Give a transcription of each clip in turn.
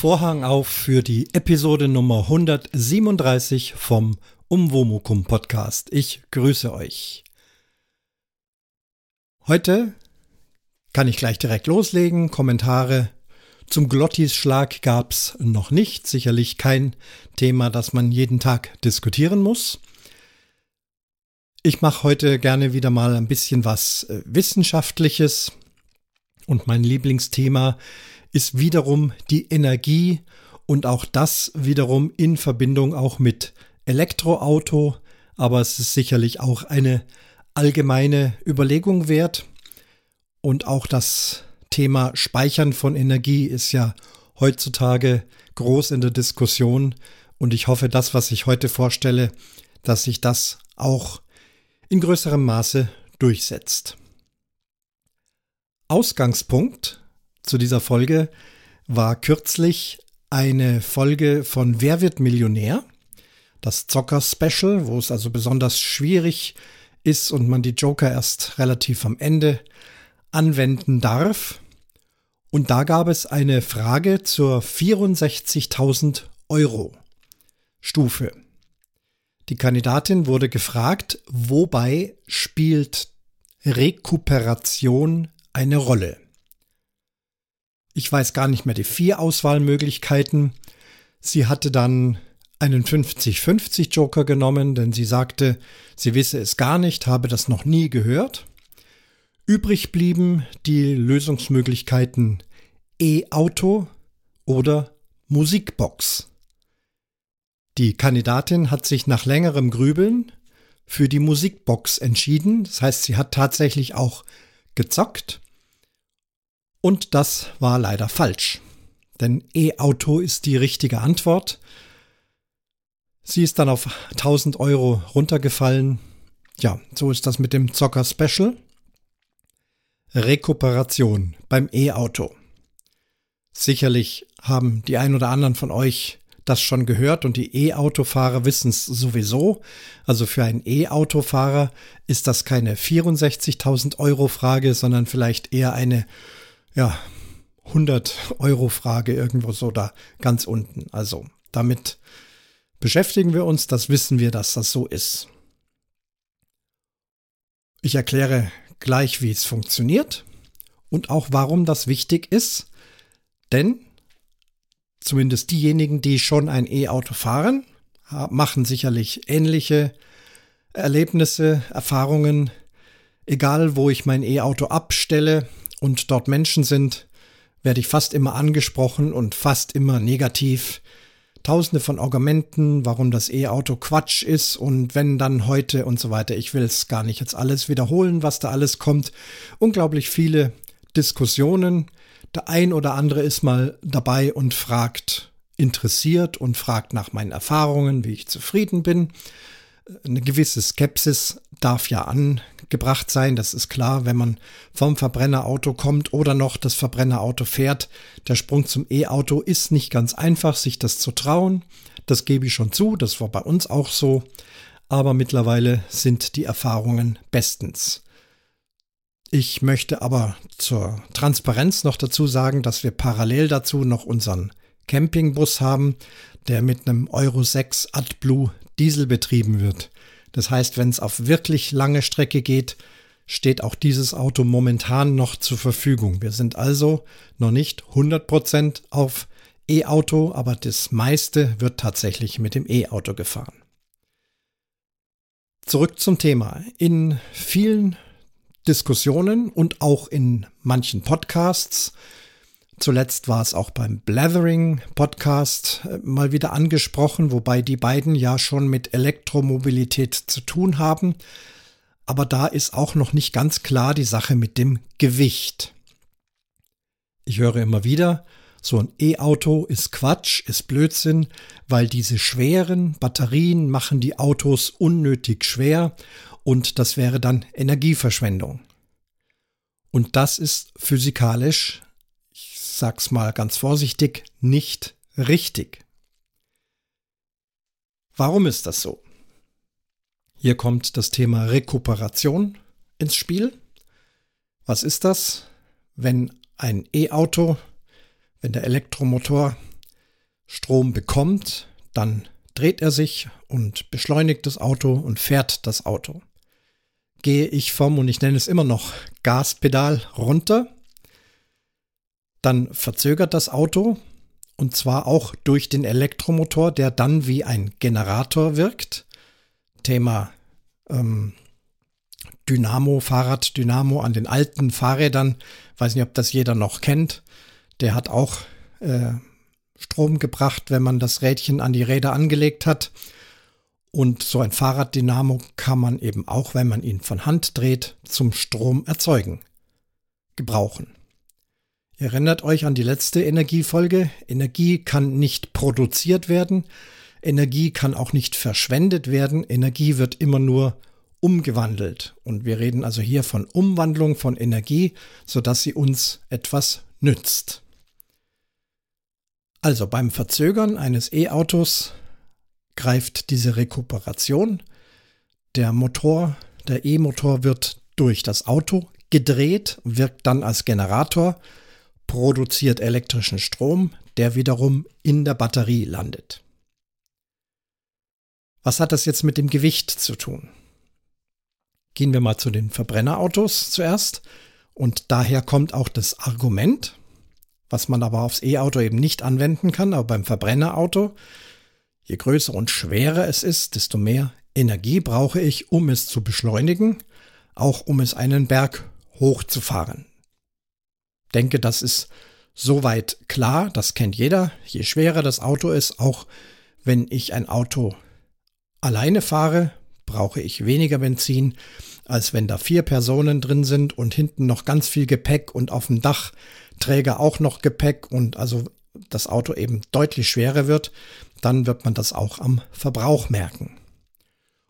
Vorhang auf für die Episode Nummer 137 vom Umwomukum Podcast. Ich grüße euch. Heute kann ich gleich direkt loslegen. Kommentare zum Glottis-Schlag gab's noch nicht. Sicherlich kein Thema, das man jeden Tag diskutieren muss. Ich mache heute gerne wieder mal ein bisschen was äh, Wissenschaftliches. Und mein Lieblingsthema ist wiederum die Energie und auch das wiederum in Verbindung auch mit Elektroauto. Aber es ist sicherlich auch eine allgemeine Überlegung wert. Und auch das Thema Speichern von Energie ist ja heutzutage groß in der Diskussion und ich hoffe, das, was ich heute vorstelle, dass sich das auch in größerem Maße durchsetzt. Ausgangspunkt zu dieser Folge war kürzlich eine Folge von Wer wird Millionär? Das Zocker-Special, wo es also besonders schwierig ist und man die Joker erst relativ am Ende anwenden darf. Und da gab es eine Frage zur 64.000 Euro Stufe. Die Kandidatin wurde gefragt, wobei spielt Rekuperation eine Rolle? Ich weiß gar nicht mehr die vier Auswahlmöglichkeiten. Sie hatte dann einen 50-50 Joker genommen, denn sie sagte, sie wisse es gar nicht, habe das noch nie gehört. Übrig blieben die Lösungsmöglichkeiten E-Auto oder Musikbox. Die Kandidatin hat sich nach längerem Grübeln für die Musikbox entschieden. Das heißt, sie hat tatsächlich auch gezockt. Und das war leider falsch. Denn E-Auto ist die richtige Antwort. Sie ist dann auf 1000 Euro runtergefallen. Ja, so ist das mit dem Zocker Special. Rekuperation beim E-Auto. Sicherlich haben die ein oder anderen von euch das schon gehört und die E-Autofahrer wissen es sowieso. Also für einen E-Autofahrer ist das keine 64.000 Euro Frage, sondern vielleicht eher eine, ja, 100 Euro Frage irgendwo so da ganz unten. Also damit beschäftigen wir uns, das wissen wir, dass das so ist. Ich erkläre gleich, wie es funktioniert und auch warum das wichtig ist. Denn zumindest diejenigen, die schon ein E-Auto fahren, machen sicherlich ähnliche Erlebnisse, Erfahrungen. Egal, wo ich mein E-Auto abstelle und dort Menschen sind, werde ich fast immer angesprochen und fast immer negativ tausende von Argumenten, warum das E-Auto Quatsch ist und wenn dann heute und so weiter. Ich will es gar nicht jetzt alles wiederholen, was da alles kommt. Unglaublich viele Diskussionen. Der ein oder andere ist mal dabei und fragt, interessiert und fragt nach meinen Erfahrungen, wie ich zufrieden bin. Eine gewisse Skepsis darf ja angebracht sein, das ist klar, wenn man vom Verbrennerauto kommt oder noch das Verbrennerauto fährt. Der Sprung zum E-Auto ist nicht ganz einfach, sich das zu trauen. Das gebe ich schon zu, das war bei uns auch so. Aber mittlerweile sind die Erfahrungen bestens. Ich möchte aber zur Transparenz noch dazu sagen, dass wir parallel dazu noch unseren Campingbus haben, der mit einem Euro 6 AdBlue Diesel betrieben wird. Das heißt, wenn es auf wirklich lange Strecke geht, steht auch dieses Auto momentan noch zur Verfügung. Wir sind also noch nicht 100% auf E-Auto, aber das meiste wird tatsächlich mit dem E-Auto gefahren. Zurück zum Thema. In vielen Diskussionen und auch in manchen Podcasts Zuletzt war es auch beim Blathering Podcast äh, mal wieder angesprochen, wobei die beiden ja schon mit Elektromobilität zu tun haben. Aber da ist auch noch nicht ganz klar die Sache mit dem Gewicht. Ich höre immer wieder, so ein E-Auto ist Quatsch, ist Blödsinn, weil diese schweren Batterien machen die Autos unnötig schwer und das wäre dann Energieverschwendung. Und das ist physikalisch sag's mal ganz vorsichtig, nicht richtig. Warum ist das so? Hier kommt das Thema Rekuperation ins Spiel. Was ist das? Wenn ein E-Auto, wenn der Elektromotor Strom bekommt, dann dreht er sich und beschleunigt das Auto und fährt das Auto. Gehe ich vom, und ich nenne es immer noch Gaspedal runter, dann verzögert das Auto und zwar auch durch den Elektromotor, der dann wie ein Generator wirkt. Thema ähm, Dynamo, Fahrraddynamo an den alten Fahrrädern. Weiß nicht, ob das jeder noch kennt. Der hat auch äh, Strom gebracht, wenn man das Rädchen an die Räder angelegt hat. Und so ein Fahrraddynamo kann man eben auch, wenn man ihn von Hand dreht, zum Strom erzeugen, gebrauchen. Ihr erinnert euch an die letzte Energiefolge. Energie kann nicht produziert werden. Energie kann auch nicht verschwendet werden. Energie wird immer nur umgewandelt. Und wir reden also hier von Umwandlung von Energie, sodass sie uns etwas nützt. Also beim Verzögern eines E-Autos greift diese Rekuperation. Der Motor, der E-Motor wird durch das Auto gedreht, wirkt dann als Generator produziert elektrischen Strom, der wiederum in der Batterie landet. Was hat das jetzt mit dem Gewicht zu tun? Gehen wir mal zu den Verbrennerautos zuerst. Und daher kommt auch das Argument, was man aber aufs E-Auto eben nicht anwenden kann, aber beim Verbrennerauto, je größer und schwerer es ist, desto mehr Energie brauche ich, um es zu beschleunigen, auch um es einen Berg hochzufahren denke, das ist soweit klar, das kennt jeder. Je schwerer das Auto ist, auch wenn ich ein Auto alleine fahre, brauche ich weniger Benzin, als wenn da vier Personen drin sind und hinten noch ganz viel Gepäck und auf dem Dachträger auch noch Gepäck und also das Auto eben deutlich schwerer wird, dann wird man das auch am Verbrauch merken.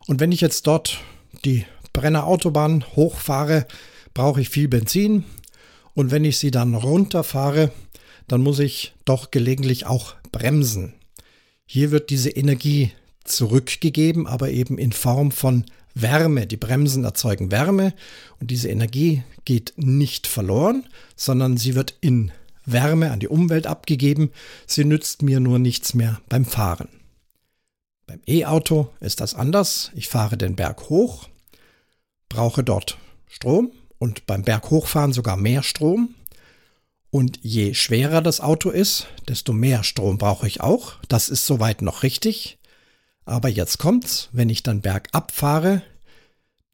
Und wenn ich jetzt dort die Brennerautobahn hochfahre, brauche ich viel Benzin, und wenn ich sie dann runterfahre, dann muss ich doch gelegentlich auch bremsen. Hier wird diese Energie zurückgegeben, aber eben in Form von Wärme. Die Bremsen erzeugen Wärme und diese Energie geht nicht verloren, sondern sie wird in Wärme an die Umwelt abgegeben. Sie nützt mir nur nichts mehr beim Fahren. Beim E-Auto ist das anders. Ich fahre den Berg hoch, brauche dort Strom, und beim Berghochfahren sogar mehr Strom. Und je schwerer das Auto ist, desto mehr Strom brauche ich auch. Das ist soweit noch richtig. Aber jetzt kommt's, wenn ich dann bergab fahre,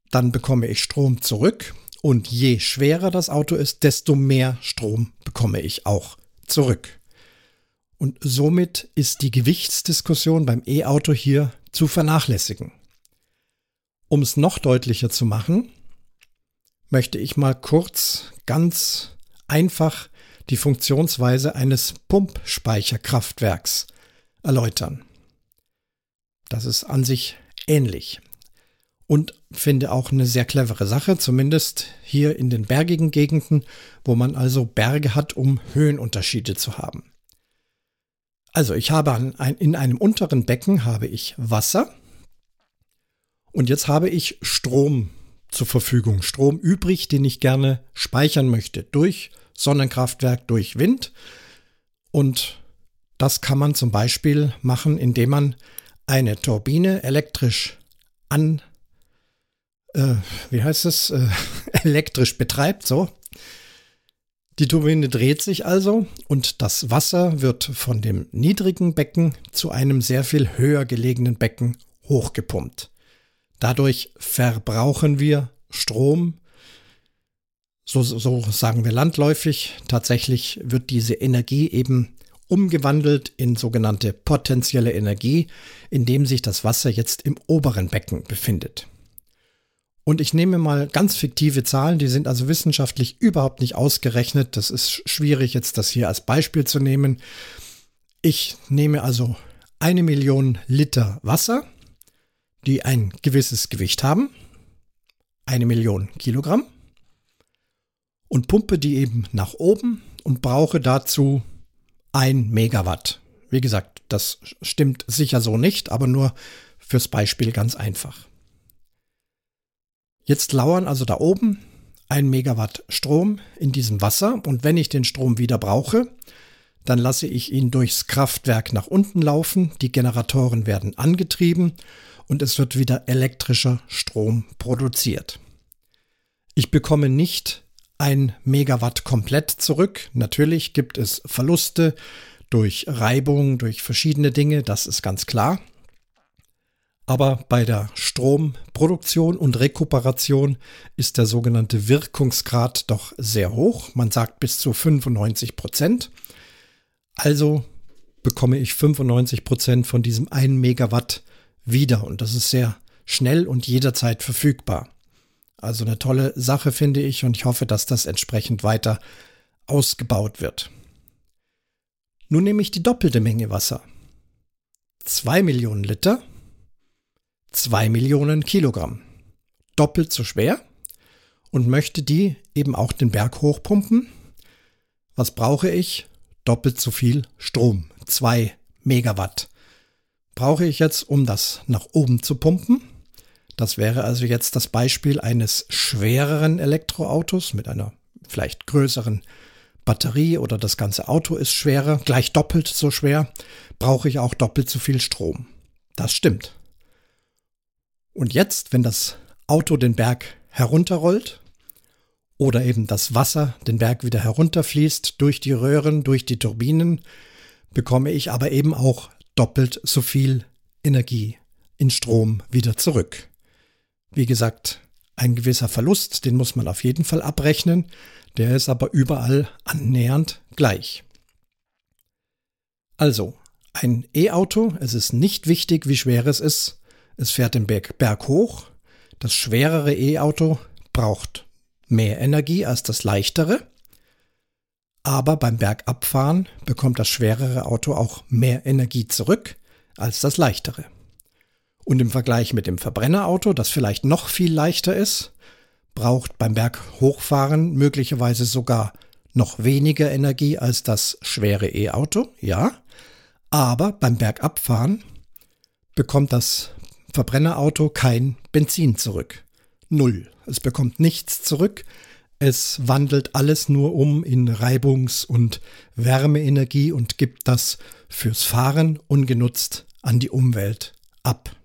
dann bekomme ich Strom zurück. Und je schwerer das Auto ist, desto mehr Strom bekomme ich auch zurück. Und somit ist die Gewichtsdiskussion beim E-Auto hier zu vernachlässigen. Um es noch deutlicher zu machen, möchte ich mal kurz ganz einfach die Funktionsweise eines Pumpspeicherkraftwerks erläutern. Das ist an sich ähnlich und finde auch eine sehr clevere Sache, zumindest hier in den bergigen Gegenden, wo man also Berge hat, um Höhenunterschiede zu haben. Also ich habe in einem unteren Becken habe ich Wasser und jetzt habe ich Strom zur Verfügung. Strom übrig, den ich gerne speichern möchte durch Sonnenkraftwerk, durch Wind. Und das kann man zum Beispiel machen, indem man eine Turbine elektrisch an, äh, wie heißt es, äh, elektrisch betreibt, so. Die Turbine dreht sich also und das Wasser wird von dem niedrigen Becken zu einem sehr viel höher gelegenen Becken hochgepumpt. Dadurch verbrauchen wir Strom. So, so sagen wir landläufig. Tatsächlich wird diese Energie eben umgewandelt in sogenannte potenzielle Energie, indem sich das Wasser jetzt im oberen Becken befindet. Und ich nehme mal ganz fiktive Zahlen, die sind also wissenschaftlich überhaupt nicht ausgerechnet. Das ist schwierig jetzt das hier als Beispiel zu nehmen. Ich nehme also eine Million Liter Wasser die ein gewisses Gewicht haben, eine Million Kilogramm, und pumpe die eben nach oben und brauche dazu ein Megawatt. Wie gesagt, das stimmt sicher so nicht, aber nur fürs Beispiel ganz einfach. Jetzt lauern also da oben ein Megawatt Strom in diesem Wasser und wenn ich den Strom wieder brauche, Dann lasse ich ihn durchs Kraftwerk nach unten laufen, die Generatoren werden angetrieben und es wird wieder elektrischer Strom produziert. Ich bekomme nicht ein Megawatt komplett zurück. Natürlich gibt es Verluste durch Reibung, durch verschiedene Dinge, das ist ganz klar. Aber bei der Stromproduktion und Rekuperation ist der sogenannte Wirkungsgrad doch sehr hoch. Man sagt bis zu 95 Prozent. Also bekomme ich 95 Prozent von diesem 1 Megawatt wieder. Und das ist sehr schnell und jederzeit verfügbar. Also eine tolle Sache finde ich und ich hoffe, dass das entsprechend weiter ausgebaut wird. Nun nehme ich die doppelte Menge Wasser. 2 Millionen Liter 2 Millionen Kilogramm. Doppelt so schwer und möchte die eben auch den Berg hochpumpen. Was brauche ich? Doppelt so viel Strom. 2 Megawatt. Brauche ich jetzt, um das nach oben zu pumpen? Das wäre also jetzt das Beispiel eines schwereren Elektroautos mit einer vielleicht größeren Batterie oder das ganze Auto ist schwerer, gleich doppelt so schwer, brauche ich auch doppelt so viel Strom. Das stimmt. Und jetzt, wenn das Auto den Berg herunterrollt oder eben das Wasser den Berg wieder herunterfließt durch die Röhren, durch die Turbinen, bekomme ich aber eben auch doppelt so viel Energie in Strom wieder zurück. Wie gesagt, ein gewisser Verlust, den muss man auf jeden Fall abrechnen, der ist aber überall annähernd gleich. Also, ein E-Auto, es ist nicht wichtig, wie schwer es ist, es fährt den Berg, Berg hoch. Das schwerere E-Auto braucht mehr Energie als das leichtere. Aber beim Bergabfahren bekommt das schwerere Auto auch mehr Energie zurück als das leichtere. Und im Vergleich mit dem Verbrennerauto, das vielleicht noch viel leichter ist, braucht beim Berghochfahren möglicherweise sogar noch weniger Energie als das schwere E-Auto, ja. Aber beim Bergabfahren bekommt das Verbrennerauto kein Benzin zurück. Null. Es bekommt nichts zurück. Es wandelt alles nur um in Reibungs- und Wärmeenergie und gibt das fürs Fahren ungenutzt an die Umwelt ab.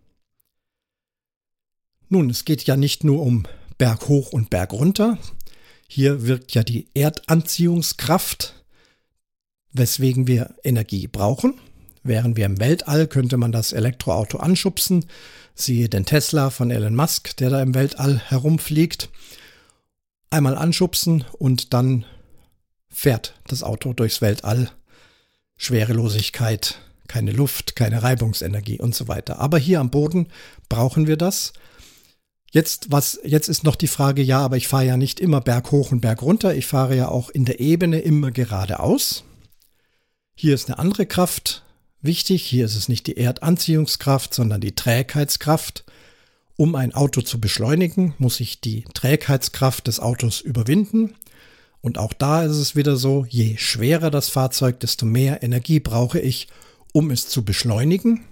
Nun, es geht ja nicht nur um Berg hoch und Berg runter. Hier wirkt ja die Erdanziehungskraft, weswegen wir Energie brauchen. Wären wir im Weltall, könnte man das Elektroauto anschubsen. Siehe den Tesla von Elon Musk, der da im Weltall herumfliegt. Einmal anschubsen und dann fährt das Auto durchs Weltall. Schwerelosigkeit, keine Luft, keine Reibungsenergie und so weiter. Aber hier am Boden brauchen wir das. Jetzt, was, jetzt ist noch die Frage, ja, aber ich fahre ja nicht immer Berg hoch und Berg runter. Ich fahre ja auch in der Ebene immer geradeaus. Hier ist eine andere Kraft Wichtig, hier ist es nicht die Erdanziehungskraft, sondern die Trägheitskraft. Um ein Auto zu beschleunigen, muss ich die Trägheitskraft des Autos überwinden. Und auch da ist es wieder so, je schwerer das Fahrzeug, desto mehr Energie brauche ich, um es zu beschleunigen.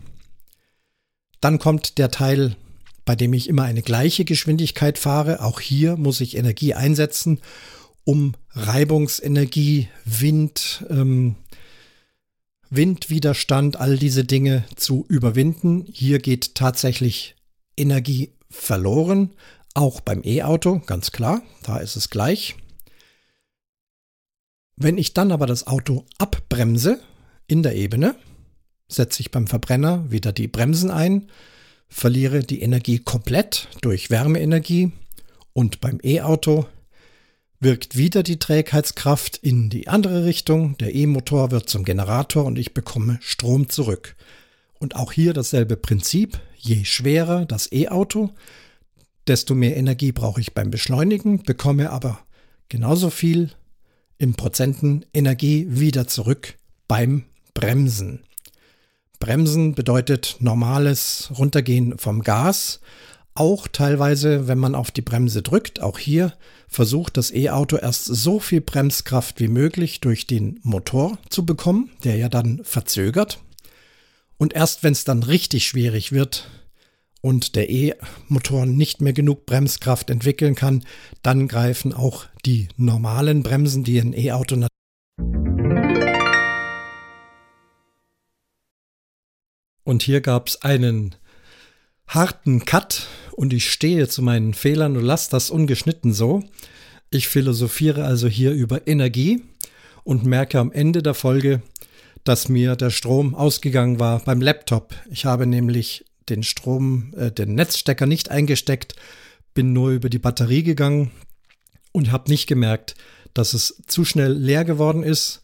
Dann kommt der Teil, bei dem ich immer eine gleiche Geschwindigkeit fahre. Auch hier muss ich Energie einsetzen, um Reibungsenergie, Wind, ähm, Windwiderstand, all diese Dinge zu überwinden. Hier geht tatsächlich Energie verloren, auch beim E-Auto, ganz klar, da ist es gleich. Wenn ich dann aber das Auto abbremse in der Ebene, setze ich beim Verbrenner wieder die Bremsen ein, verliere die Energie komplett durch Wärmeenergie und beim E-Auto wirkt wieder die Trägheitskraft in die andere Richtung, der E-Motor wird zum Generator und ich bekomme Strom zurück. Und auch hier dasselbe Prinzip, je schwerer das E-Auto, desto mehr Energie brauche ich beim Beschleunigen, bekomme aber genauso viel im Prozenten Energie wieder zurück beim Bremsen. Bremsen bedeutet normales Runtergehen vom Gas auch teilweise, wenn man auf die Bremse drückt, auch hier versucht das E-Auto erst so viel Bremskraft wie möglich durch den Motor zu bekommen, der ja dann verzögert. Und erst wenn es dann richtig schwierig wird und der E-Motor nicht mehr genug Bremskraft entwickeln kann, dann greifen auch die normalen Bremsen, die ein E-Auto Und hier gab es einen harten Cut und ich stehe zu meinen Fehlern und lasse das ungeschnitten so. Ich philosophiere also hier über Energie und merke am Ende der Folge, dass mir der Strom ausgegangen war beim Laptop. Ich habe nämlich den Strom, äh, den Netzstecker nicht eingesteckt, bin nur über die Batterie gegangen und habe nicht gemerkt, dass es zu schnell leer geworden ist.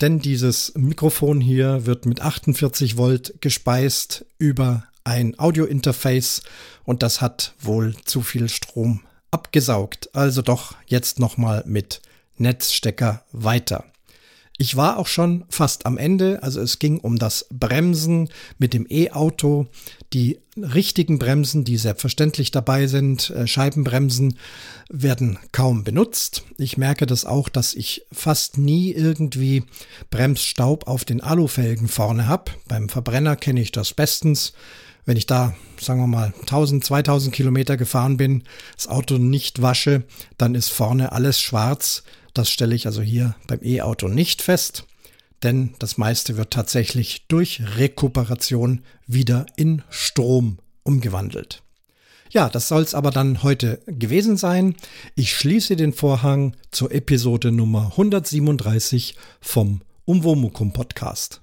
Denn dieses Mikrofon hier wird mit 48 Volt gespeist über ein Audio-Interface und das hat wohl zu viel Strom abgesaugt. Also doch jetzt nochmal mit Netzstecker weiter. Ich war auch schon fast am Ende, also es ging um das Bremsen mit dem E-Auto. Die richtigen Bremsen, die selbstverständlich dabei sind, äh, Scheibenbremsen, werden kaum benutzt. Ich merke das auch, dass ich fast nie irgendwie Bremsstaub auf den Alufelgen vorne habe. Beim Verbrenner kenne ich das bestens. Wenn ich da, sagen wir mal, 1000, 2000 Kilometer gefahren bin, das Auto nicht wasche, dann ist vorne alles schwarz das stelle ich also hier beim E-Auto nicht fest, denn das meiste wird tatsächlich durch Rekuperation wieder in Strom umgewandelt. Ja, das soll es aber dann heute gewesen sein. Ich schließe den Vorhang zur Episode Nummer 137 vom Umwomukum Podcast.